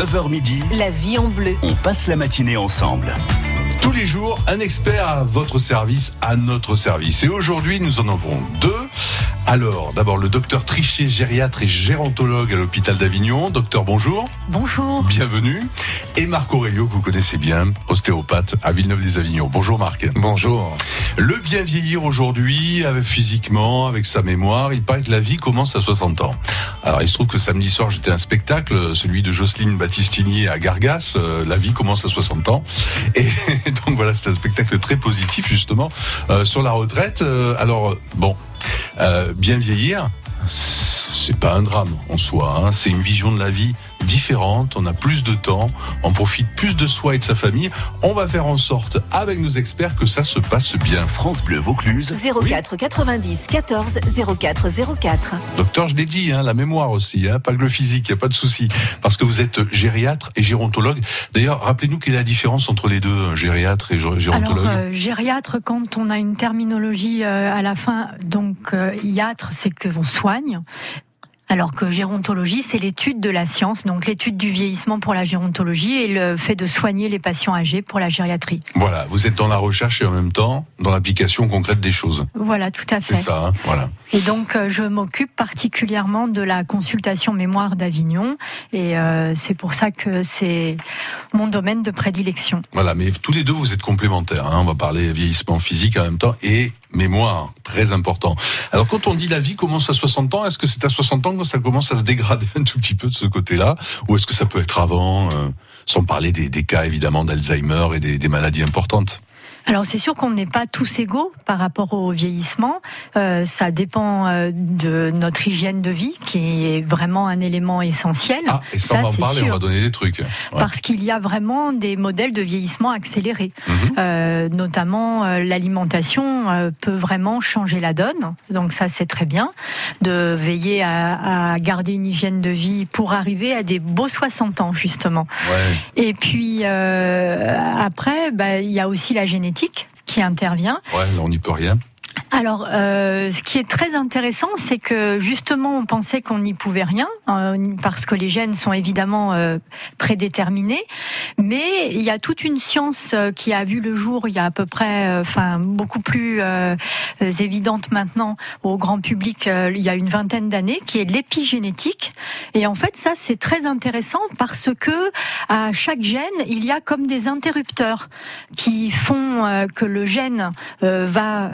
9h midi, La vie en bleu. on passe la matinée ensemble. Tous les jours, un expert à votre service, à notre service. Et aujourd'hui, nous en avons deux. Alors, d'abord, le docteur Trichet, gériatre et gérontologue à l'hôpital d'Avignon. Docteur, bonjour. Bonjour. Bienvenue. Et Marc Aurelio, que vous connaissez bien, ostéopathe à Villeneuve-les-Avignon. Bonjour Marc. Bonjour. Le bien vieillir aujourd'hui, avec physiquement, avec sa mémoire, il paraît que la vie commence à 60 ans. Alors il se trouve que samedi soir j'étais à un spectacle, celui de Jocelyne Battistini à Gargas, euh, la vie commence à 60 ans. Et donc voilà, c'est un spectacle très positif justement euh, sur la retraite. Euh, alors bon, euh, bien vieillir, c'est pas un drame en soi, hein. c'est une vision de la vie différente, on a plus de temps, on profite plus de soi et de sa famille. On va faire en sorte, avec nos experts, que ça se passe bien. France Bleu Vaucluse. 04 90 14 04 04. Docteur, je l'ai dit, hein, la mémoire aussi, hein, pas que le physique, il n'y a pas de souci. Parce que vous êtes gériatre et gérontologue. D'ailleurs, rappelez-nous quelle est la différence entre les deux, hein, gériatre et gé- gérontologue Alors, euh, gériatre, quand on a une terminologie euh, à la fin, donc euh, iatre, c'est que l'on soigne. Alors que gérontologie, c'est l'étude de la science, donc l'étude du vieillissement pour la gérontologie et le fait de soigner les patients âgés pour la gériatrie. Voilà, vous êtes dans la recherche et en même temps dans l'application concrète des choses. Voilà, tout à C'est fait. ça, hein, voilà. Et donc, euh, je m'occupe particulièrement de la consultation mémoire d'Avignon, et euh, c'est pour ça que c'est mon domaine de prédilection. Voilà, mais tous les deux, vous êtes complémentaires. Hein. On va parler vieillissement physique en même temps et mémoire, très important. Alors, quand on dit la vie commence à 60 ans, est-ce que c'est à 60 ans que ça commence à se dégrader un tout petit peu de ce côté-là? Ou est-ce que ça peut être avant euh, Sans parler des, cas, évidemment, d'Alzheimer et des maladies importantes? Alors c'est sûr qu'on n'est pas tous égaux par rapport au vieillissement. Euh, ça dépend euh, de notre hygiène de vie, qui est vraiment un élément essentiel. Ah, et Ça, en c'est parler, on sûr. va donner des trucs. Ouais. Parce qu'il y a vraiment des modèles de vieillissement accéléré. Mhm. Euh, notamment euh, l'alimentation euh, peut vraiment changer la donne. Donc ça c'est très bien de veiller à, à garder une hygiène de vie pour arriver à des beaux 60 ans justement. Ouais, Et puis euh, après, bah, il y a aussi la génétique qui intervient. ouais, on n'y peut rien. Alors, euh, ce qui est très intéressant, c'est que justement, on pensait qu'on n'y pouvait rien, euh, parce que les gènes sont évidemment euh, prédéterminés, mais il y a toute une science euh, qui a vu le jour il y a à peu près, euh, enfin, beaucoup plus euh, évidente maintenant au grand public il y a une vingtaine d'années, qui est l'épigénétique. Et en fait, ça, c'est très intéressant parce que à chaque gène, il y a comme des interrupteurs qui font que le gène va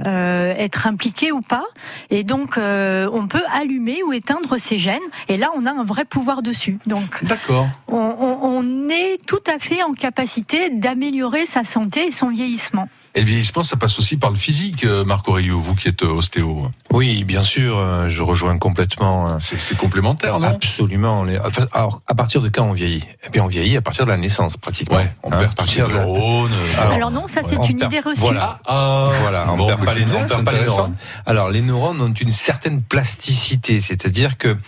être impliqué ou pas. Et donc, euh, on peut allumer ou éteindre ces gènes. Et là, on a un vrai pouvoir dessus. Donc, D'accord. on, on- on est tout à fait en capacité d'améliorer sa santé et son vieillissement. Et le vieillissement, ça passe aussi par le physique, euh, Marc Aurelio, vous qui êtes euh, ostéo. Oui, bien sûr, euh, je rejoins complètement. C'est complémentaire, non? Absolument. Alors, à partir de quand on vieillit? Eh bien, on vieillit à partir de la naissance, pratiquement. Ouais, on Hein, perd à partir de la- neurones. Alors, Alors non, ça c'est une perd- idée reçue. Voilà. Ah, Voilà, on Bon, perd mais pas c'est les, bien, on perd pas les neurones. Alors, les neurones ont une certaine plasticité, c'est-à-dire que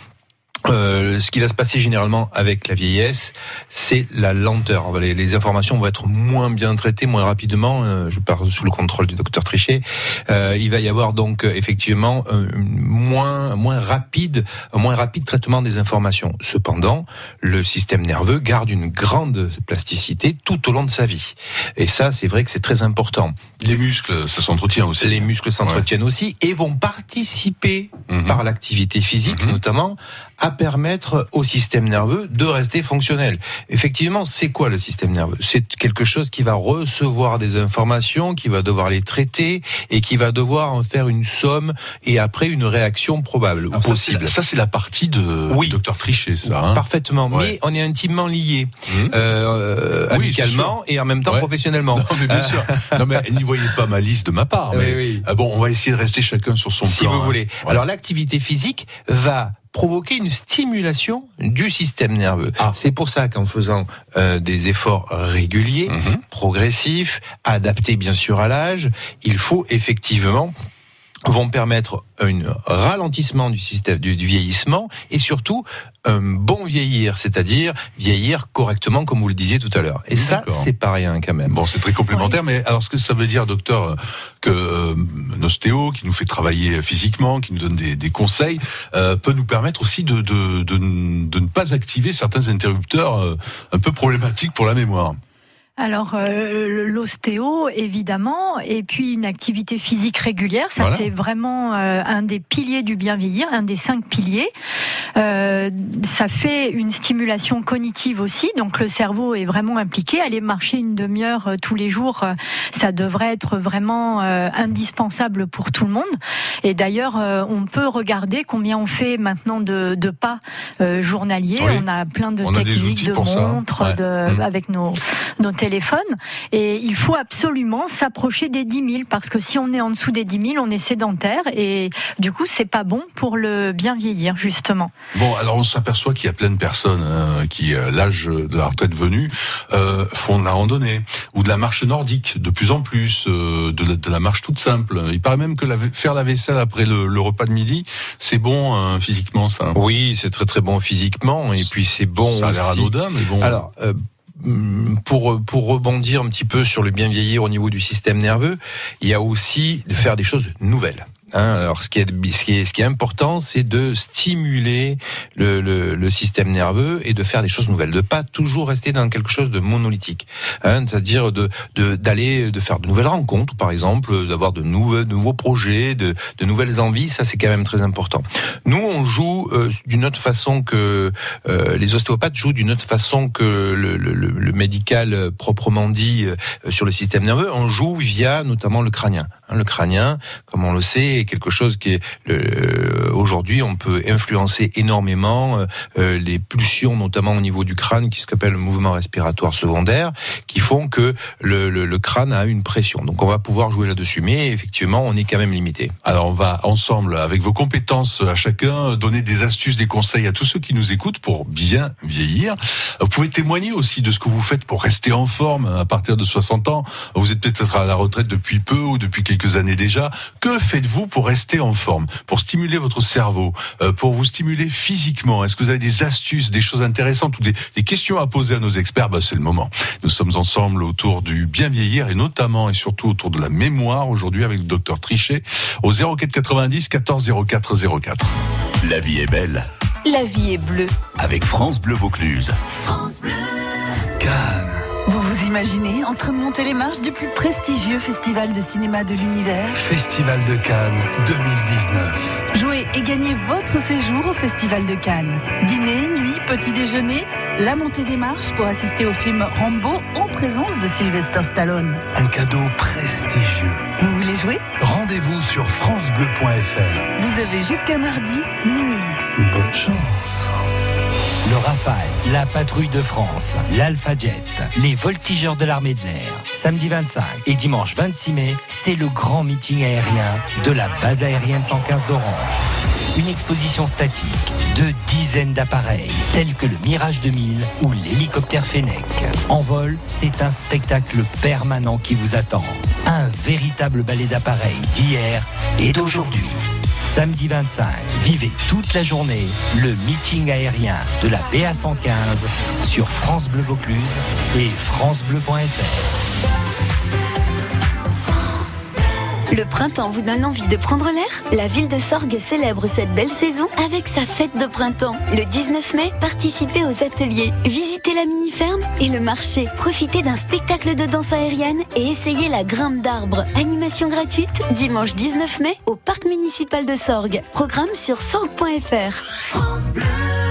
euh, ce qui va se passer généralement avec la vieillesse, c'est la lenteur. Les, les informations vont être moins bien traitées, moins rapidement. Euh, je parle sous le contrôle du docteur Trichet. Euh, il va y avoir donc euh, effectivement un moins moins rapide, moins rapide traitement des informations. Cependant, le système nerveux garde une grande plasticité tout au long de sa vie. Et ça, c'est vrai que c'est très important. Les muscles, ça s'entretient aussi. Les muscles s'entretiennent aussi et vont participer Mhm. par l'activité physique Mhm. notamment à permettre au système nerveux de rester fonctionnel. Effectivement, c'est quoi le système nerveux? C'est quelque chose qui va recevoir des informations, qui va devoir les traiter et qui va devoir en faire une somme et après une réaction probable ou ça, possible. Ça, c'est la partie de Oui. docteur Trichet, ça. hein? Parfaitement, Ouais. mais on est intimement liés, Mhm. euh, Oui, amicalement et en même temps Ouais. professionnellement. Non, mais bien sûr. Non, mais n'y voyez pas ma liste de ma part. Oui, Mais, oui. ah bon, on va essayer de rester chacun sur son si plan. vous hein. voulez. Alors l'activité physique va provoquer une stimulation du système nerveux. Ah. C'est pour ça qu'en faisant euh, des efforts réguliers, Mhm. progressifs, adaptés bien sûr à l'âge, il faut effectivement vont permettre un ralentissement du système du, vieillissement et surtout un bon vieillir, c'est-à-dire vieillir correctement comme vous le disiez tout à l'heure. Et ça, c'est pas rien quand même. Bon, c'est très complémentaire, mais alors ce que ça veut dire, docteur, que euh, ostéo qui nous fait travailler physiquement, qui nous donne des, des conseils, euh, peut nous permettre aussi de, de, de, de, ne pas activer certains interrupteurs euh, un peu problématiques pour la mémoire? Alors euh, l'ostéo évidemment et puis une activité physique régulière, ça c'est vraiment euh, un des piliers du bien vieillir, un des cinq piliers. Euh, ça fait une stimulation cognitive aussi, donc le cerveau est vraiment impliqué. Aller marcher une demi-heure euh, tous les jours, euh, ça devrait être vraiment indispensable pour tout le monde. Et d'ailleurs, on peut regarder combien on fait maintenant de, de pas journaliers. On a plein de techniques, de montres, de, mmh. avec nos nos téléphone. Et il faut absolument s'approcher des 10 000 parce que si on est en dessous des 10 000, on est sédentaire et du coup, c'est pas bon pour le bien vieillir, justement. Bon, alors on s'aperçoit qu'il y a plein de personnes hein, qui, à l'âge de la retraite venue, euh, font de la randonnée ou de la marche nordique de plus en plus, euh, de, la, marche toute simple. Il paraît même que faire la vaisselle après le, repas de midi, c'est bon hein, physiquement, ça. Oui, c'est très très bon physiquement et puis c'est bon. Ça a l'air anodin, mais bon. Alors. Euh, pour, pour rebondir un petit peu sur le bien vieillir au niveau du système nerveux, il y a aussi de faire des choses nouvelles. Hein, alors, ce qui est, ce qui est, ce qui est important, c'est de stimuler le, le, le, système nerveux et de faire des choses nouvelles, de pas toujours rester dans quelque chose de monolithique. Hein, C'est-à-dire de d'aller, de, faire de nouvelles rencontres, par exemple, d'avoir de nouveaux, de nouveaux projets, de, de nouvelles envies. Ça, c'est quand même très important. Nous, on joue euh, d'une autre façon que euh, les ostéopathes jouent d'une autre façon que le, le, médical proprement dit euh, sur le système nerveux. On joue via notamment le crânien. Hein, le crânien, comme on le sait, est quelque chose qui est euh, aujourd'hui on peut influencer énormément euh, euh, les pulsions, notamment au niveau du crâne, qui s'appelle le mouvement respiratoire secondaire, qui font que le, le, le, crâne a une pression. Donc on va pouvoir jouer là-dessus, mais effectivement on est quand même limité. Alors on va ensemble, avec vos compétences à chacun, donner des astuces, des conseils à tous ceux qui nous écoutent pour bien vieillir. Vous pouvez témoigner aussi de ce que vous faites pour rester en forme à partir de 60 ans. Vous êtes peut-être à la retraite depuis peu ou depuis quelques années déjà. Que faites-vous pour rester en forme, pour stimuler votre cerveau, euh, pour vous stimuler physiquement? Est-ce que vous avez des astuces, des choses intéressantes ou des, questions à poser à nos experts? Bah, C'est le moment. Nous sommes ensemble autour du bien vieillir et notamment et surtout autour de la mémoire aujourd'hui avec le docteur Trichet au 04 90 14 04 04. La vie est belle. La vie est bleue. Avec France Bleu Vaucluse. France Bleu. Cannes. Imaginez en train de monter les marches du plus prestigieux festival de cinéma de l'univers Festival de Cannes 2019. Jouez et gagnez votre séjour au Festival de Cannes. Dîner, nuit, petit déjeuner, la montée des marches pour assister au film Rambo en présence de Sylvester Stallone. Un cadeau prestigieux. Vous voulez jouer? Rendez-vous sur francebleu.fr. Vous avez jusqu'à mardi, minuit. Bonne chance. Le Rafale, la patrouille de France, l'Alpha Jet, les voltigeurs de l'armée de l'air. Samedi 25 et dimanche 26 mai, c'est le grand meeting aérien de la base aérienne 115 d'Orange. Une exposition statique de dizaines d'appareils, tels que le Mirage 2000 ou l'hélicoptère Fennec. En vol, c'est un spectacle permanent qui vous attend. Un véritable ballet d'appareils d'hier et d'aujourd'hui. Samedi 25, vivez toute la journée le meeting aérien de la BA115 sur France Bleu Vaucluse et francebleu.fr. Le printemps vous donne envie de prendre l'air? La ville de Sorgues célèbre cette belle saison avec sa fête de printemps. Le 19 mai, participez aux ateliers, visitez la mini-ferme et le marché. Profitez d'un spectacle de danse aérienne et essayez la grimpe d'arbres. Animation gratuite dimanche 19 mai au parc municipal de Sorgues. Programme sur Bleu.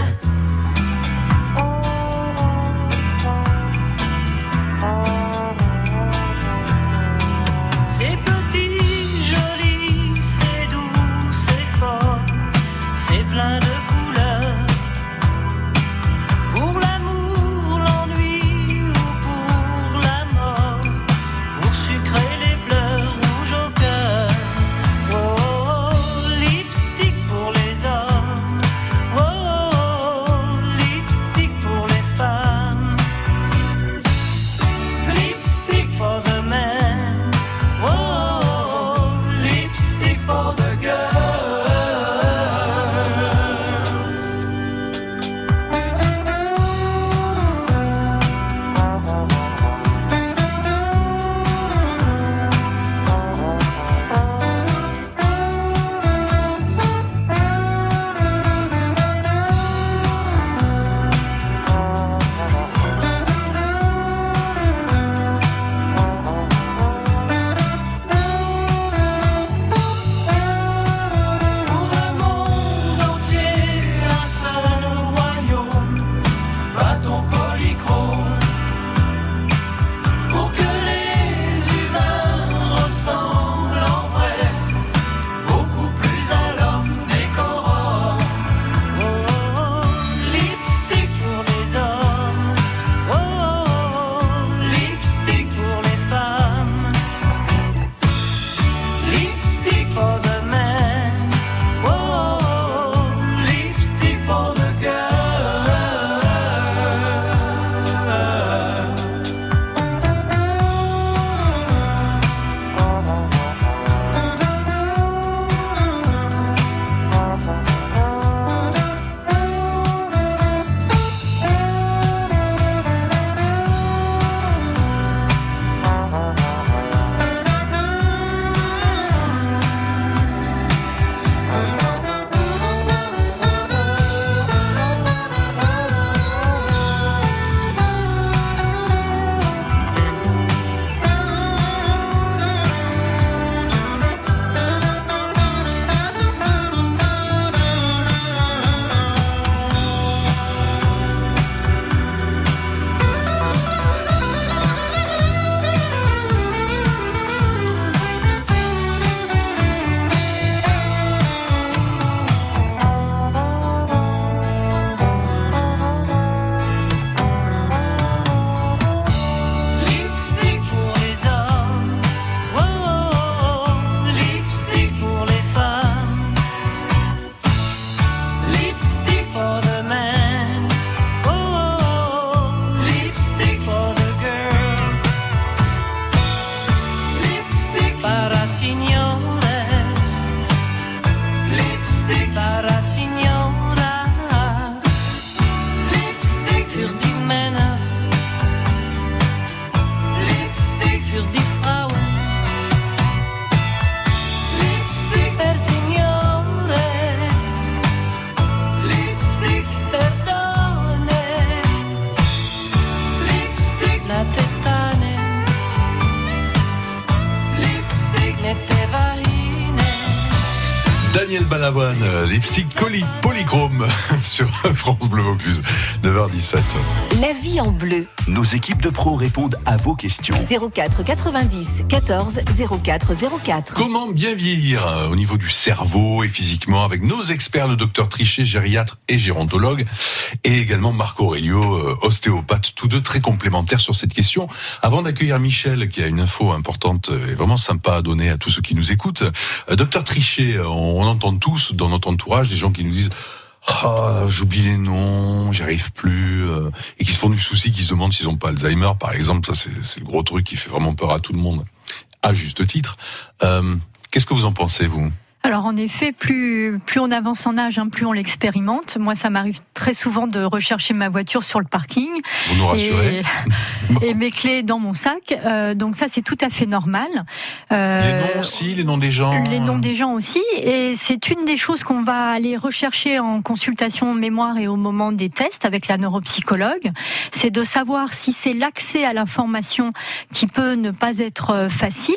Lipstick colis polychrome sur France Bleu Vaucluse, 9h17. La vie en bleu. Nos équipes de pros répondent à vos questions. 04 90 14 04 04. Comment bien vieillir euh, au niveau du cerveau et physiquement avec nos experts, le docteur Trichet, gériatre et gérontologue, et également Marc Aurelio, euh, ostéopathe, tous deux très complémentaires sur cette question. Avant d'accueillir Michel, qui a une info importante et vraiment sympa à donner à tous ceux qui nous écoutent, euh, docteur Trichet, on, on entend tous dans notre entourage des gens qui nous disent ah, j'oublie les noms, j'y arrive plus, euh, et qui se font du souci, qui se demandent s'ils ont pas Alzheimer, par exemple. Ça, c'est c'est le gros truc qui fait vraiment peur à tout le monde, à juste titre. Euh, Qu'est-ce que vous en pensez, vous? Alors en effet, plus plus on avance en âge, hein, plus on l'expérimente. Moi, ça m'arrive très souvent de rechercher ma voiture sur le parking Vous nous rassurez et, et mes clés dans mon sac. Euh, donc ça, c'est tout à fait normal. Euh, Les noms aussi, les noms des gens les noms des gens aussi, et c'est une des choses qu'on va aller rechercher en consultation mémoire et au moment des tests avec la neuropsychologue, c'est de savoir si c'est l'accès à l'information qui peut ne pas être euh, facile,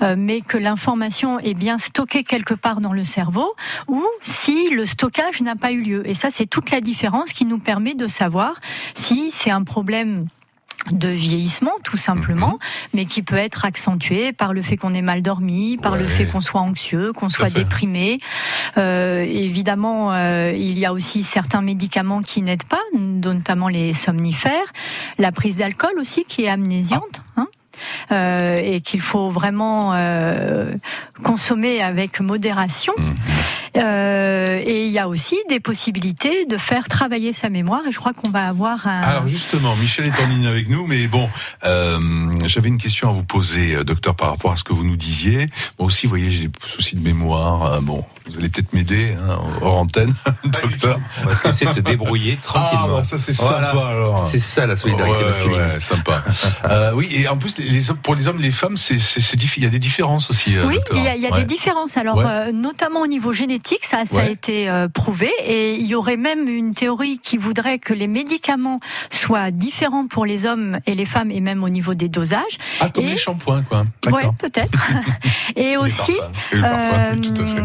euh, mais que l'information est bien stockée quelque part dans le cerveau, ou si le stockage n'a pas eu lieu. Et ça, c'est toute la différence qui nous permet de savoir si c'est un problème de vieillissement tout simplement, Mhm. mais qui peut être accentué par le fait qu'on ait mal dormi, par le fait qu'on soit anxieux, qu'on soit fait. déprimé. Euh, évidemment, euh, il y a aussi certains médicaments qui n'aident pas, notamment les somnifères, la prise d'alcool aussi qui est amnésiante. hein. Euh, et qu'il faut vraiment consommer avec modération. Mhm. Euh, et il y a aussi des possibilités de faire travailler sa mémoire. Et je crois qu'on va avoir un. Alors justement, Michel est en ligne avec nous, mais bon, euh, j'avais une question à vous poser, euh, docteur, par rapport à ce que vous nous disiez. Moi aussi, vous voyez, j'ai des soucis de mémoire. Euh, bon, vous allez peut-être m'aider, hein, hors antenne, docteur. On va te laisser te débrouiller tranquillement. Ah, bah ça c'est Voilà. sympa alors. C'est ça la solidarité Ouais, masculine. ouais, sympa. euh, oui, et en plus, les, les hommes- pour les hommes, les femmes, c'est, il y a des différences aussi. Oui, il y a, il y a Ouais. des différences. Alors, Ouais. euh, notamment au niveau génétique, ça, ça a été euh, prouvé. Et il y aurait même une théorie qui voudrait que les médicaments soient différents pour les hommes et les femmes, et même au niveau des dosages. Ah, comme et- les shampoings, quoi. D'accord. peut-être. et aussi, Et le parfum, oui, tout à fait.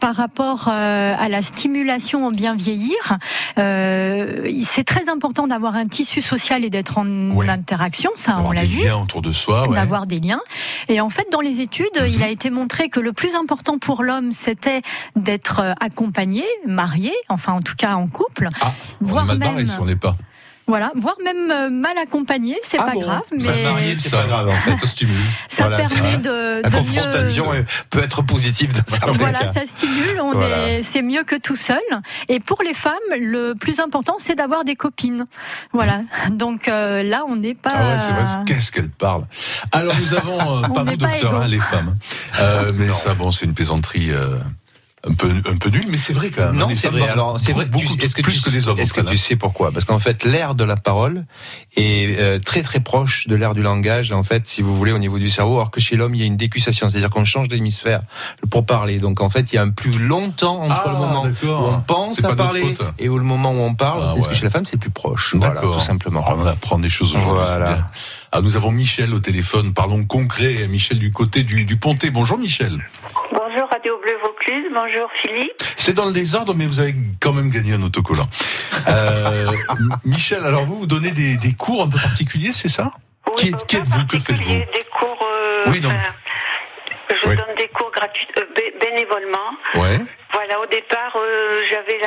par rapport euh, à la stimulation au bien vieillir, euh, c'est très important d'avoir un tissu social et d'être en Ouais. interaction. Ça, on l'a vu. autour de soi, ouais. d'avoir des liens. Et en fait, dans les études, Mhm. il a été montré que le plus important pour l'homme, c'était d'être euh, accompagné, marié, enfin en tout cas en couple, Ah, on voire est mal barré même- si on n'est pas. voilà, voire même euh, mal accompagné, c'est Ah pas bon grave, mais Ça stimule, c'est ça. pas grave, en fait. Ça stimule. ça Voilà, permet c'est de, La de confrontation mieux. peut être positive dans certains Voilà, cas. ça stimule, on Voilà. est, c'est mieux que tout seul. Et pour les femmes, le plus important, c'est d'avoir des copines. Voilà. Donc euh, là, on n'est pas. Ah ouais, c'est vrai, qu'est-ce qu'elle parle. Alors nous avons, euh, On pas vous docteur, hein, les femmes. Euh, mais ça, bon, c'est une plaisanterie euh, un peu un peu nulle, mais c'est vrai quand même. Non, Les c'est femmes vrai. Alors, c'est vrai que beaucoup tu- est-ce que plus tu, que les hommes. Est-ce que tu sais pourquoi? Parce qu'en fait, l'air de la parole est euh, très très proche de l'air du langage. En fait, si vous voulez, au niveau du cerveau, alors que chez l'homme, il y a une décussation, c'est-à-dire qu'on change d'hémisphère pour parler. Donc, en fait, il y a un plus long temps entre Ah, le moment où on pense C'est à parler faute. et où le moment où on parle. Ah, Est-ce que ouais. chez la femme, c'est plus proche Voilà, D'accord. tout simplement. Ah, on apprend des choses aujourd'hui. c'est Voilà. Ah, nous avons Michel au téléphone. Parlons concret. Michel du côté du, du Pontet. Bonjour Michel. Bonjour Radio Bleu Bonjour Philippe. C'est dans le désordre, mais vous avez quand même gagné un autocollant. Euh, Michel, alors vous, vous donnez des, des cours un peu particuliers, c'est ça? Qui- Oui, qui êtes-vous Que faites-vous? Des cours. euh, Oui, donc- enfin, je Oui. donne des cours gratuits, euh, bé- bénévolement. Ouais. Voilà, au départ, euh, j'avais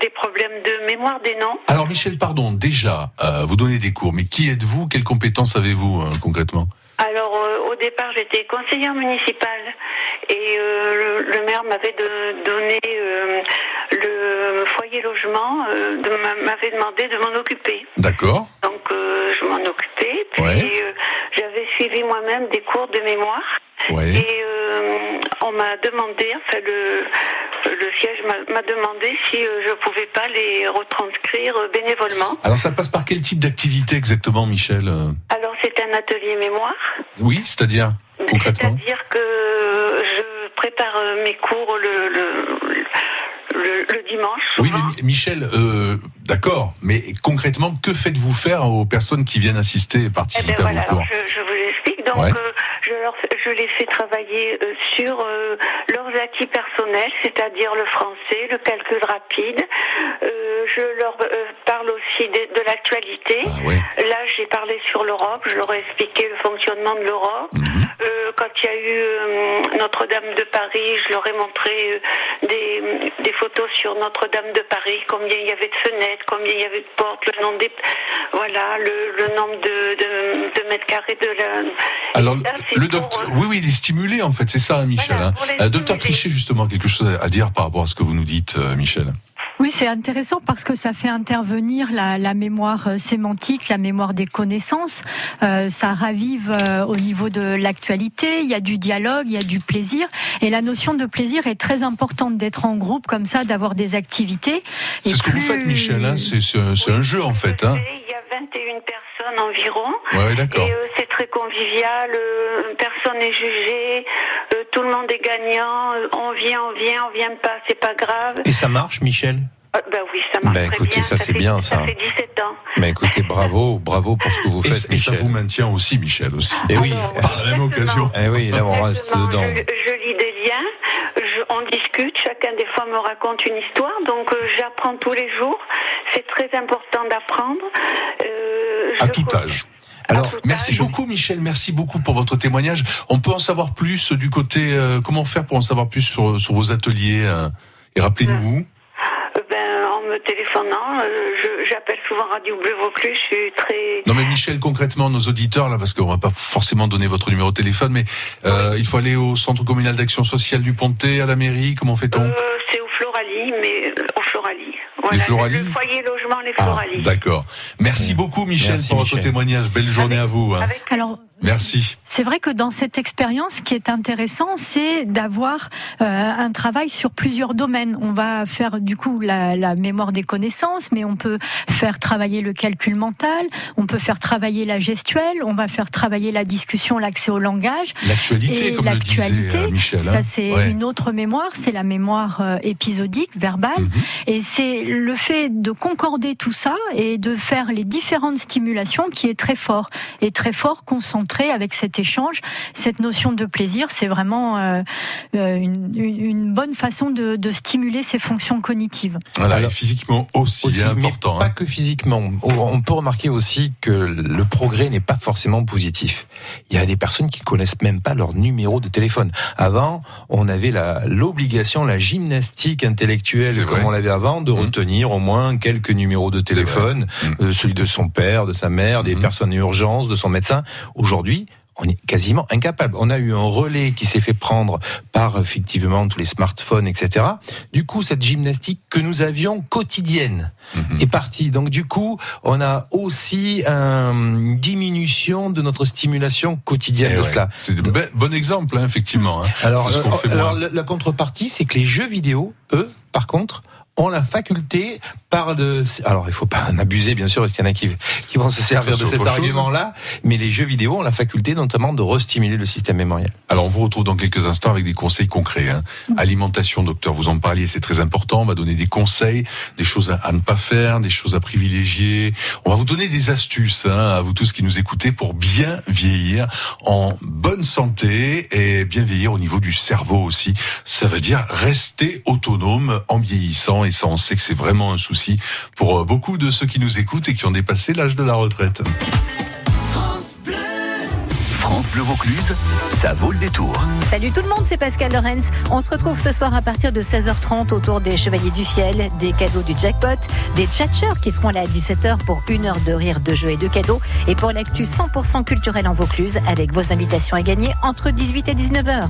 des problèmes de mémoire des noms. Alors Michel, pardon, déjà, euh, vous donnez des cours, mais qui êtes-vous? Quelles compétences avez-vous euh, concrètement? Alors, euh, au départ, j'étais conseillère municipale et euh, le, le maire m'avait de- donné euh, le foyer logement, de- m'avait demandé de m'en occuper. D'accord. Donc, je m'en occupais. Puis, Ouais. j'avais suivi moi-même des cours de mémoire. Ouais. Et on m'a demandé, enfin le, le siège m'a- m'a demandé si je pouvais pas les retranscrire bénévolement. Alors ça passe par quel type d'activité exactement, Michel c'est un atelier mémoire, Oui, c'est-à-dire concrètement c'est-à-dire que je prépare euh, mes cours le, le, le, le dimanche. Oui, mais Mi- Michel, euh, d'accord, mais concrètement, que faites-vous faire aux personnes qui viennent assister et Eh participer ben à voilà, vos cours alors je, je vous explique. Donc Ouais. euh, je, leur, je les fais travailler euh, sur euh, leurs acquis personnels, c'est-à-dire le français, le calcul rapide. Je leur parle aussi de, de l'actualité. Ah ouais. Là, j'ai parlé sur l'Europe, je leur ai expliqué le fonctionnement de l'Europe. Mhm. Quand il y a eu Notre-Dame de Paris, je leur ai montré des, des photos sur Notre-Dame de Paris, combien il y avait de fenêtres, combien il y avait de portes, le nombre des, voilà, le, le nombre de, de, de mètres carrés de la. Alors, le docteur, euh, oui, oui, il est stimulé en fait, c'est ça, hein, Michel. Voilà, hein. Euh, docteur. Trichet, justement, quelque chose à- dire par rapport à ce que vous nous dites, euh, Michel. Oui, c'est intéressant parce que ça fait intervenir la, la mémoire euh, sémantique, la mémoire des connaissances. Euh, ça ravive euh, au niveau de l'actualité. Il y a du dialogue, il y a du plaisir. Et la notion de plaisir est très importante d'être en groupe comme ça, d'avoir des activités. C'est ce que vous faites, Michel. Hein c'est c'est un, c'est un jeu en fait. Hein. Il y a 21 personnes environ. Ouais, d'accord. Et euh, très convivial, euh, personne n'est jugé, euh, tout le monde est gagnant, euh, on vient, on vient, on vient pas, c'est pas grave. Et ça marche, Michel Euh, ben oui, ça marche Ben, très écoutez, bien. ça, c'est fait- bien, ça. Ça fait 17 ans. Mais écoutez, bravo, bravo pour ce que vous Et, faites, et ça vous maintient aussi, Michel, aussi. Et oui, Alors, Par la même occasion. eh oui, là on reste dedans. Je, je lis des liens, je- on discute, chacun des fois me raconte une histoire, donc euh, j'apprends tous les jours. C'est très important d'apprendre. Euh, À tout âge. Alors, merci âge. beaucoup, Michel. Merci beaucoup pour votre témoignage. On peut en savoir plus du côté. euh, comment faire pour en savoir plus sur, sur vos ateliers euh, Et rappelez-nous. Euh, Ben, en me téléphonant, euh, je- j'appelle souvent Radio Bleu Vaucluse, je suis très... Non mais Michel, concrètement, nos auditeurs, là, parce qu'on va pas forcément donner votre numéro de téléphone, mais euh, il faut aller au Centre communal d'action sociale du Pontet, à la mairie, comment fait-on? Euh, c'est au Floralie, mais euh, au Floralie. Voilà, Les Floralies Le foyer logement, les Ah, Floralies. d'accord. Merci beaucoup, Michel, Merci, pour votre Michel. témoignage. Belle journée Avec- à vous. hein. Avec Alors, Merci. C'est vrai que dans cette expérience, ce qui est intéressant, c'est d'avoir euh, un travail sur plusieurs domaines. On va faire du coup la, la mémoire des connaissances, mais on peut faire travailler le calcul mental, on peut faire travailler la gestuelle, on va faire travailler la discussion, l'accès au langage. L'actualité, comme le disait l'actualité, euh, Michel. Ça, hein. c'est Ouais. une autre mémoire, c'est la mémoire euh, épisodique, verbale. Mhm. Et c'est le fait de concorder tout ça et de faire les différentes stimulations qui est très fort. Et très fort concentré avec cet échange. Cette notion de plaisir, c'est vraiment euh, euh, une, bonne façon de, de stimuler ces fonctions cognitives. Voilà, Alors, et physiquement aussi, Aussi, mais important. pas hein. que physiquement. On peut remarquer aussi que le progrès n'est pas forcément positif. Il y a des personnes qui connaissent même pas leur numéro de téléphone. Avant, on avait l'obligation, la, gymnastique intellectuelle, comme vrai. on l'avait avant, de Mhm. retenir au moins quelques numéros de téléphone, Mhm. euh, celui de son père, de sa mère, des Mhm. personnes en urgence, de son médecin. Aujourd'hui, on est quasiment incapable. On a eu un relais qui s'est fait prendre par effectivement tous les smartphones, etc. Du coup, cette gymnastique que nous avions quotidienne Mhm. est partie. Donc du coup, on a aussi euh, une diminution de notre stimulation quotidienne Eh de ouais. cela. C'est un be- bon exemple, hein, effectivement. hein. Alors, euh, alors la contrepartie, c'est que les jeux vidéo, eux, par contre, ont la faculté par de alors il faut pas en abuser bien sûr parce qu'il y en a qui qui vont se servir de cet autre chose. argument-là mais les jeux vidéo ont la faculté notamment de restimuler le système mémoriel. Alors, on vous retrouve dans quelques instants avec des conseils concrets. hein. Alimentation, docteur, vous en parliez, c'est très important. On va donner des conseils, des choses à, à ne pas faire, des choses à privilégier. On va vous donner des astuces, hein, à vous tous qui nous écoutez, pour bien vieillir en bonne santé et bien vieillir au niveau du cerveau aussi. Ça veut dire rester autonome en vieillissant et ça, on sait que c'est vraiment un souci pour euh, beaucoup de ceux qui nous écoutent et qui ont dépassé l'âge de la retraite. France Bleu Vaucluse, ça vaut le détour. Salut tout le monde, c'est Pascal Lorenz. On se retrouve ce soir à partir de 16h30 autour des Chevaliers du Fiel, des cadeaux du jackpot, des tchatcheurs qui seront là à 17h pour une heure de rire, de jeux et de cadeaux. Et pour l'actu 100% culturel en Vaucluse, avec vos invitations à gagner entre 18 et 19h.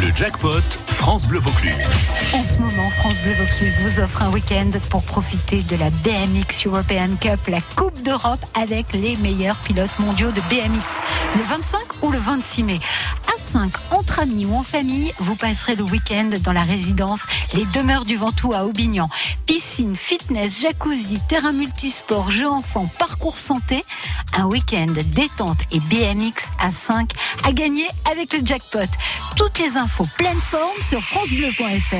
Le jackpot France Bleu Vaucluse. En ce moment, France Bleu Vaucluse vous offre un week-end pour profiter de la BMX European Cup, la Coupe d'Europe avec les meilleurs pilotes mondiaux de BMX. Le 25 ou le 26 mai. À 5, entre amis ou en famille, vous passerez le week-end dans la résidence Les Demeures du Ventoux à Aubignan. Piscine, fitness, jacuzzi, terrain multisport, jeux enfants, parcours santé. Un week-end détente et BMX à 5 à gagner avec le jackpot. Toutes les infos pleine forme sur francebleu.fr.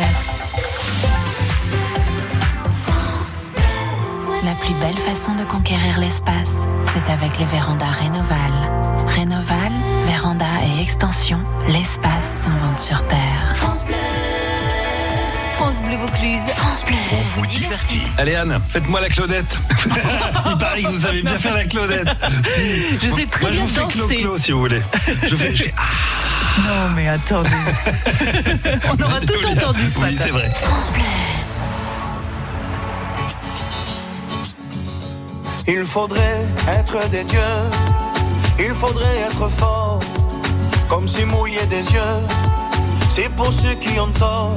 La plus belle façon de conquérir l'espace, c'est avec les vérandas Rénoval. Rénoval, véranda et extension, l'espace s'invente sur Terre. France Bleu. France Bleu Vaucluse. France Bleu. On vous divertit. Allez Anne, faites-moi la Claudette. Il paraît que vous savez bien faire la Claudette. Si. Je sais très Moi, je bien vous fais danser. Clo-Clo, si vous voulez. Je fais, je fais- ah, Non, mais attendez. On aura tout entendu ce oui, matin. c'est vrai. France Bleu. Il faudrait être des dieux, il faudrait être fort, comme si mouiller des yeux, c'est pour ceux qui ont tort.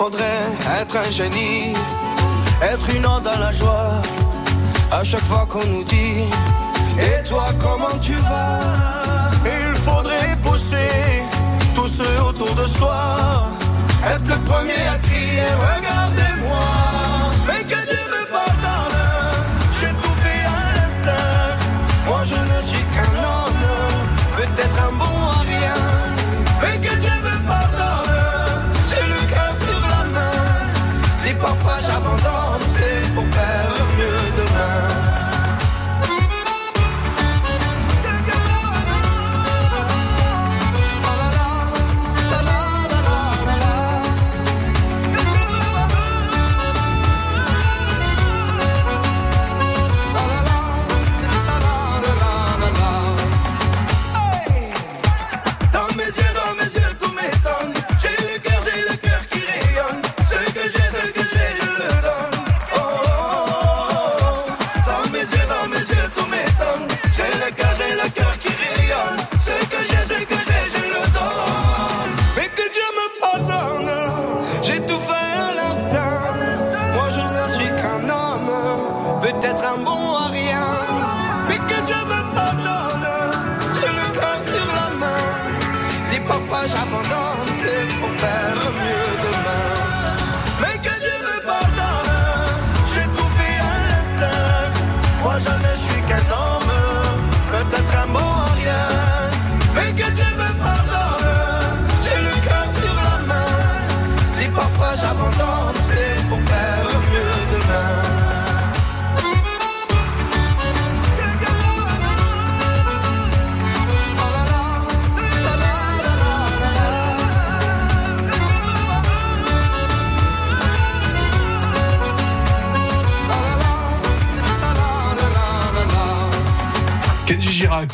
Faudrait être un génie, être une onde dans la joie. À chaque fois qu'on nous dit, et toi comment tu vas?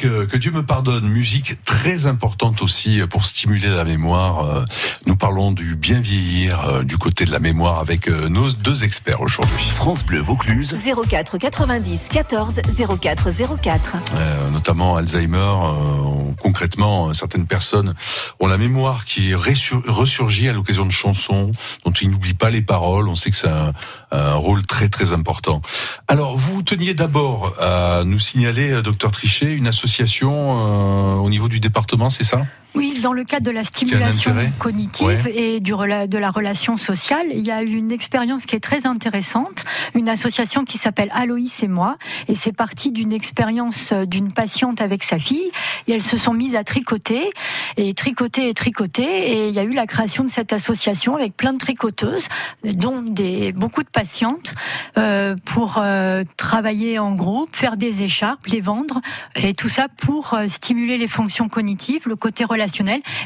Euh, que Dieu me pardonne, musique très importante aussi pour stimuler la mémoire. Euh, Nous parlons du bien vieillir euh, du côté de la mémoire avec euh, nos deux experts aujourd'hui. France Bleu Vaucluse. 04 90 14 04 04. Euh, notamment Alzheimer. euh, concrètement, certaines personnes ont la mémoire qui ressur- ressurgit à l'occasion de chansons dont ils n'oublient pas les paroles. On sait que c'est un, un rôle très très important. Alors, vous teniez d'abord à nous signaler, euh, docteur Trichet, une association euh, au niveau du département, c'est ça? Oui, dans le cadre de la stimulation cognitive Ouais. et du de la relation sociale, il y a eu une expérience qui est très intéressante, une association qui s'appelle Aloïs et moi, et c'est parti d'une expérience euh, d'une patiente avec sa fille, et elles se sont mises à tricoter, et tricoter et tricoter, et il y a eu la création de cette association avec plein de tricoteuses, dont des, beaucoup de patientes, euh, pour euh, travailler en groupe, faire des écharpes, les vendre, et tout ça pour euh, stimuler les fonctions cognitives, le côté relationnel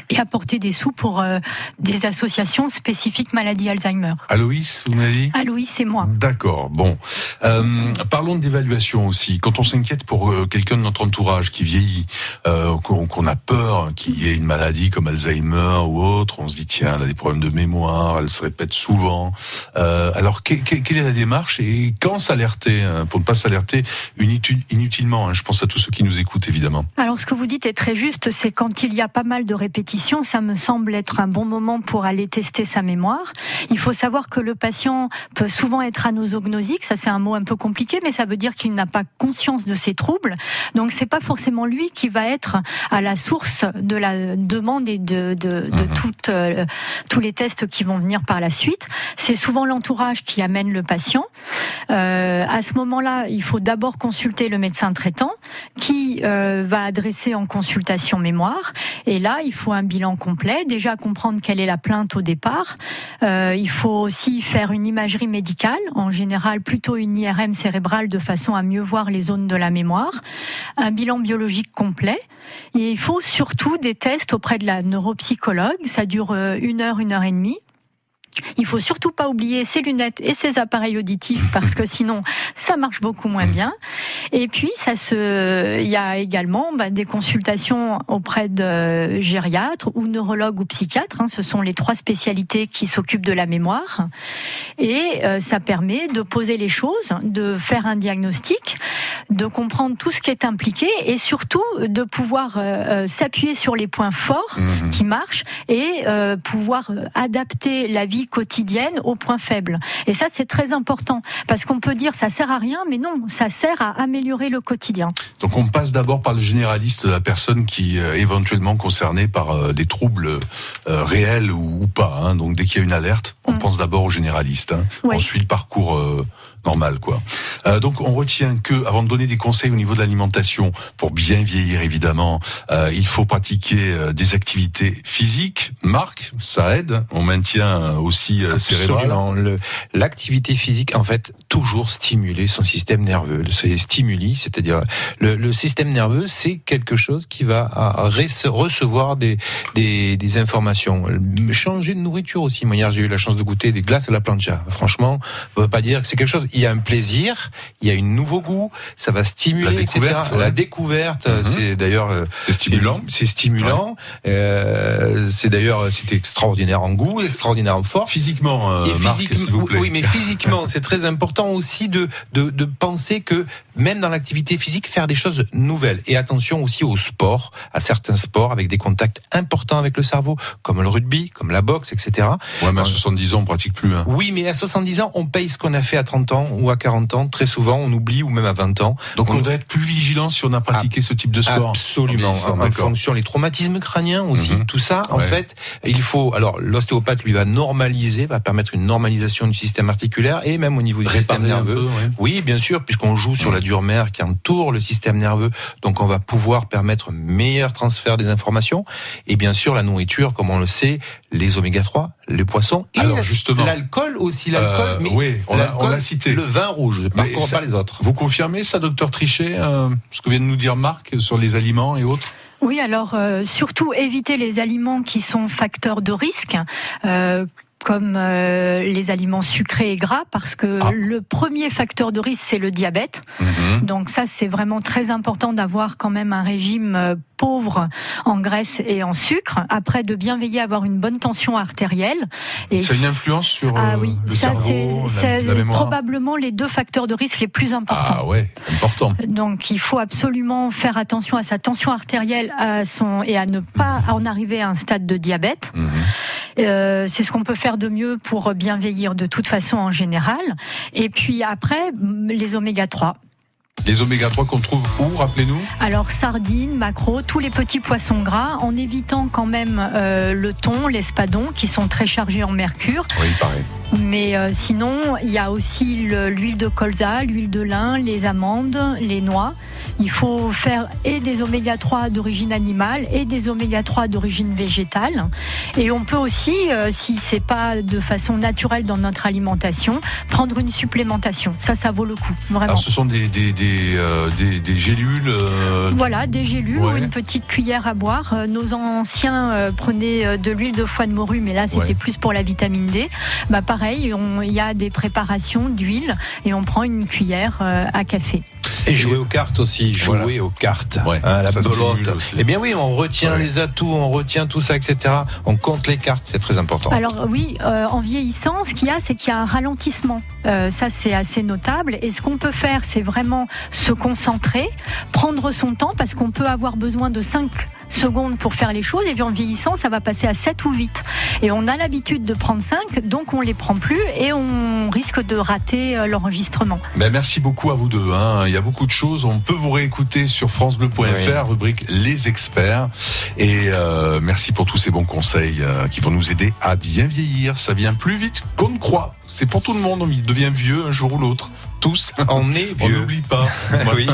et apporter des sous pour euh, des associations spécifiques maladie Alzheimer. Aloïs, vous m'avez dit? Aloïs, c'est moi. D'accord. Bon, euh, parlons d'évaluation aussi. Quand on s'inquiète pour euh, quelqu'un de notre entourage qui vieillit, euh, qu'on a peur qu'il y ait une maladie comme Alzheimer ou autre, on se dit tiens, elle a des problèmes de mémoire, elle se répète souvent. Alors, que- que- quelle est la démarche et quand s'alerter hein, pour ne pas s'alerter inutilement hein, Je pense à tous ceux qui nous écoutent évidemment. Alors ce que vous dites est très juste, c'est quand il y a pas mal de répétitions, ça me semble être un bon moment pour aller tester sa mémoire. Il faut savoir que le patient peut souvent être anosognosique, ça c'est un mot un peu compliqué, mais ça veut dire qu'il n'a pas conscience de ses troubles. Donc c'est pas forcément lui qui va être à la source de la demande et de, de, de toutes, euh, tous les tests qui vont venir par la suite. C'est souvent l'entourage qui amène le patient. Euh, à ce moment-là, il faut d'abord consulter le médecin traitant qui euh, va adresser en consultation mémoire. Et là, il faut un bilan complet. Déjà comprendre quelle est la plainte au départ. Euh, il faut aussi faire une imagerie médicale, en général plutôt une IRM cérébrale de façon à mieux voir les zones de la mémoire. Un bilan biologique complet. Et il faut surtout des tests auprès de la neuropsychologue. Ça dure euh, une heure, une heure et demie. Il faut surtout pas oublier ses lunettes et ses appareils auditifs parce que sinon ça marche beaucoup moins bien. Et puis ça se, il y a également bah, des consultations auprès de gériatres ou neurologues ou psychiatres. hein. ce sont les trois spécialités qui s'occupent de la mémoire. Et euh, ça permet de poser les choses, de faire un diagnostic, de comprendre tout ce qui est impliqué et surtout de pouvoir euh, euh, s'appuyer sur les points forts qui marchent et euh, pouvoir adapter la vie quotidienne aux points faibles. Et ça, c'est très important parce qu'on peut dire ça sert à rien, mais non, ça sert à améliorer le quotidien. Donc on passe d'abord par le généraliste, la personne qui est éventuellement concernée par euh, des troubles euh, réels ou, pas. hein. Donc dès qu'il y a une alerte, on pense d'abord au généraliste. hein. Ouais. On suit le parcours euh, normal, quoi. Euh, donc on retient que, avant de donner des conseils au niveau de l'alimentation, pour bien vieillir évidemment, euh, il faut pratiquer euh, des activités physiques. Marc, ça aide. On maintient euh, aussi euh, cérébral. Absolument. Le- L'activité physique, en fait, toujours stimuler son système nerveux. C'est stimuli, c'est-à-dire le, le système nerveux, c'est quelque chose qui va à- à rece- recevoir des, des, des informations. Changer de nourriture aussi. Moi, hier, j'ai eu la chance de goûter des glaces à la plancha. Franchement, on ne veut pas dire que c'est quelque chose. Il y a un plaisir, il y a un nouveau goût, ça va stimuler, La découverte, ouais. La découverte, Mhm. c'est d'ailleurs euh, C'est stimulant. c'est stimulant. Euh, c'est d'ailleurs c'est extraordinaire en goût, extraordinaire en force. Physiquement, euh, Et Marc, physiquement- s'il vous plaît. Oui, mais physiquement, c'est très important aussi de, de, de penser que même dans l'activité physique, faire des choses nouvelles. Et attention aussi au sport, à certains sports avec des contacts importants avec le cerveau, comme le rugby, comme la boxe, etc. Ouais, mais à 70 ans, on pratique plus. Hein. Oui, mais à 70 ans, on paye ce qu'on a fait à 30 ans ou à 40 ans. Très souvent, on oublie ou même à 20 ans. Donc on doit être plus vigilant si on a pratiqué ce type de sport. Absolument. En fonction les traumatismes crâniens aussi, Mhm. tout ça. En fait, il faut. Alors, l'ostéopathe lui va normaliser, va permettre une normalisation du système articulaire et même au niveau du système Un nerveux. peu, ouais. Oui, bien sûr, puisqu'on joue sur la dure mer qui entoure le système nerveux, donc on va pouvoir permettre un meilleur transfert des informations. Et bien sûr, la nourriture, comme on le sait, les oméga 3, les poissons, et Alors, justement. l'alcool aussi, l'alcool. Euh, mais oui, on l'a- on l'a l'alcool, cité. Le vin rouge, par Mais contre, ça- pas les autres. Vous confirmez ça, docteur Trichet, euh, ce que vient de nous dire Marc sur les aliments et autres? Oui, alors euh, surtout éviter les aliments qui sont facteurs de risque. euh, comme euh, les aliments sucrés et gras, parce que Ah. le premier facteur de risque, c'est le diabète. Donc ça, c'est vraiment très important d'avoir quand même un régime euh, pauvre en graisse et en sucre. Après, de bien veiller à avoir une bonne tension artérielle. Et Ça a une influence sur ah euh, oui, le ça cerveau, c'est la, mémoire probablement les deux facteurs de risque les plus importants. Ah ouais, important. Donc il faut absolument faire attention à sa tension artérielle à son, et à ne pas en arriver à un stade de diabète. Mhm. Euh, c'est ce qu'on peut faire de mieux pour bien vieillir de toute façon en général. Et puis après, les oméga 3. Les oméga 3 qu'on trouve où, rappelez-nous? Alors sardines, maquereaux, tous les petits poissons gras, en évitant quand même euh, le thon, l'espadon, qui sont très chargés en mercure. Oui, pareil. Mais euh, sinon, il y a aussi le- l'huile de colza, l'huile de lin, les amandes, les noix. Il faut faire et des oméga 3 d'origine animale et des oméga 3 d'origine végétale. Et on peut aussi, euh, si c'est pas de façon naturelle dans notre alimentation, prendre une supplémentation. Ça, ça vaut le coup, vraiment. Alors, ce sont des, des, des, euh, des, des gélules. euh, Voilà, des gélules Ouais. ou une petite cuillère à boire. Euh, Nos anciens prenaient de l'huile de foie de morue, mais là c'était Ouais. plus pour la vitamine D. Bah pareil, on- il y a des préparations d'huile et on prend une cuillère euh, à café. Et jouer aux cartes aussi, jouer Voilà. aux cartes, Ouais, Hein, la. Eh bien oui, on retient Ouais. les atouts, on retient tout ça, etc. On compte les cartes, c'est très important. Alors oui, euh, en vieillissant, ce qu'il y a, c'est qu'il y a un ralentissement. Euh, ça, c'est assez notable. Et ce qu'on peut faire, c'est vraiment se concentrer, prendre son temps, parce qu'on peut avoir besoin de 5 secondes pour faire les choses. Et puis en vieillissant, ça va passer à 7 ou 8. Et on a l'habitude de prendre 5, donc on les prend plus et on risque de rater euh, l'enregistrement. Ben, merci beaucoup à vous deux. Hein. Il y a beaucoup de choses. On peut vous réécouter sur francebleu.fr, Oui. rubrique Les Experts. Et euh, merci pour tous ces bons conseils euh, qui vont nous aider à bien vieillir. Ça vient plus vite qu'on ne croit. C'est pour tout le monde. On devient vieux un jour ou l'autre. Tous. On est On n'oublie pas. oui,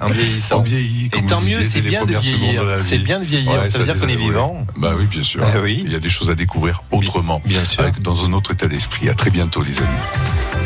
en vieillissant. On vieillit. Et tant mieux, c'est les bien de vieillir. C'est bien de vieillir, ça veut dire qu'on est vivant. Bah oui, bien sûr. Oui. Il y a des choses à découvrir autrement. Bien sûr. Avec- dans un autre état d'esprit. À très bientôt, les amis.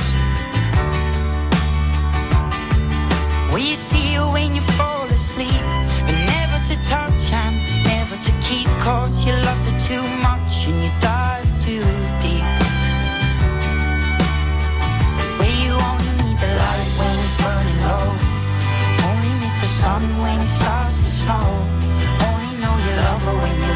Fall asleep? But never to touch and never to keep. Cause you loved her too much and you dive too deep. Where you only need the light when it's burning low. Only miss the sun when it starts to snow. Only know you love her when you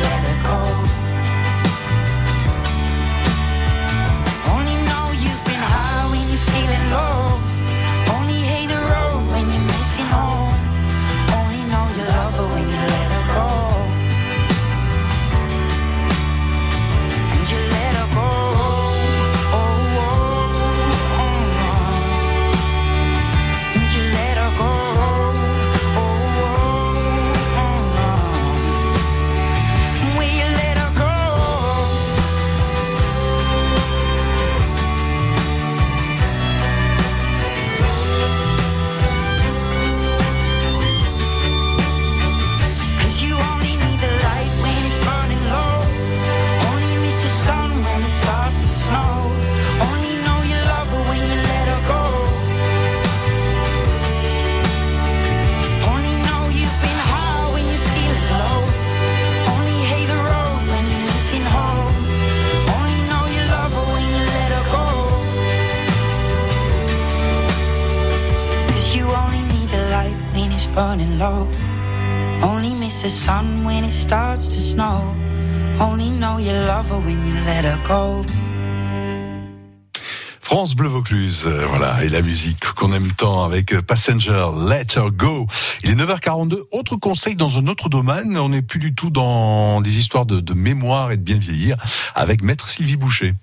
France Bleu Vaucluse, euh, voilà, et la musique qu'on aime tant avec euh, Passenger, Let Her Go. Il est 9h42. Autre conseil dans un autre domaine, on n'est plus du tout dans des histoires de mémoire et de bien vieillir, avec Maître Sylvie Boucher.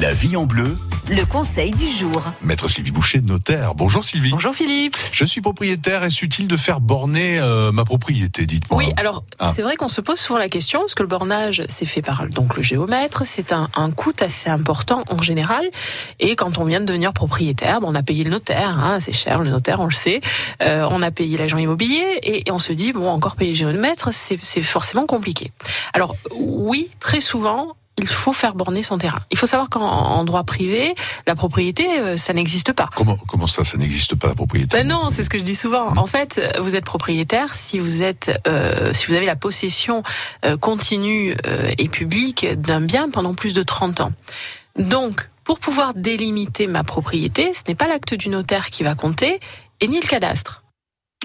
La vie en bleu. Le conseil du jour. Maître Sylvie Boucher, notaire. Bonjour Sylvie. Bonjour Philippe. Je suis propriétaire. Est-ce utile de faire borner euh, ma propriété Dites-moi. Oui, alors Ah. c'est vrai qu'on se pose souvent la question, parce que le bornage, c'est fait par donc le géomètre, c'est un, un coût assez important en général. Et quand on vient de devenir propriétaire, bon, on a payé le notaire, hein, c'est cher le notaire, on le sait. Euh, on a payé l'agent immobilier et, et on se dit bon, encore payer le géomètre, c'est c'est forcément compliqué. Alors oui, très souvent. Il faut faire borner son terrain. Il faut savoir qu'en en droit privé, la propriété, euh, ça n'existe pas. Comment, comment ça, ça n'existe pas la propriété? Ben non, c'est ce que je dis souvent. En fait, vous êtes propriétaire si vous êtes, euh, si vous avez la possession euh, continue euh, et publique d'un bien pendant plus de 30 ans. Donc, pour pouvoir délimiter ma propriété, ce n'est pas l'acte du notaire qui va compter et ni le cadastre.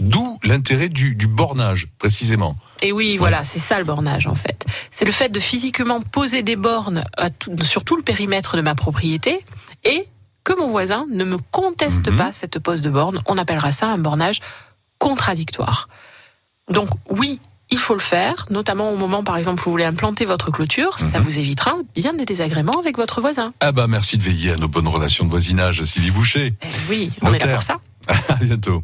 D'où l'intérêt du, du bornage, précisément. Et oui, voilà, c'est ça le bornage en fait. C'est le fait de physiquement poser des bornes sur tout le périmètre de ma propriété et que mon voisin ne me conteste pas cette pose de borne. On appellera ça un bornage contradictoire. Donc oui, il faut le faire, notamment au moment par exemple où vous voulez implanter votre clôture, ça vous évitera bien des désagréments avec votre voisin. Ah bah merci de veiller à nos bonnes relations de voisinage, Sylvie Boucher. Oui, on est là pour ça. À bientôt.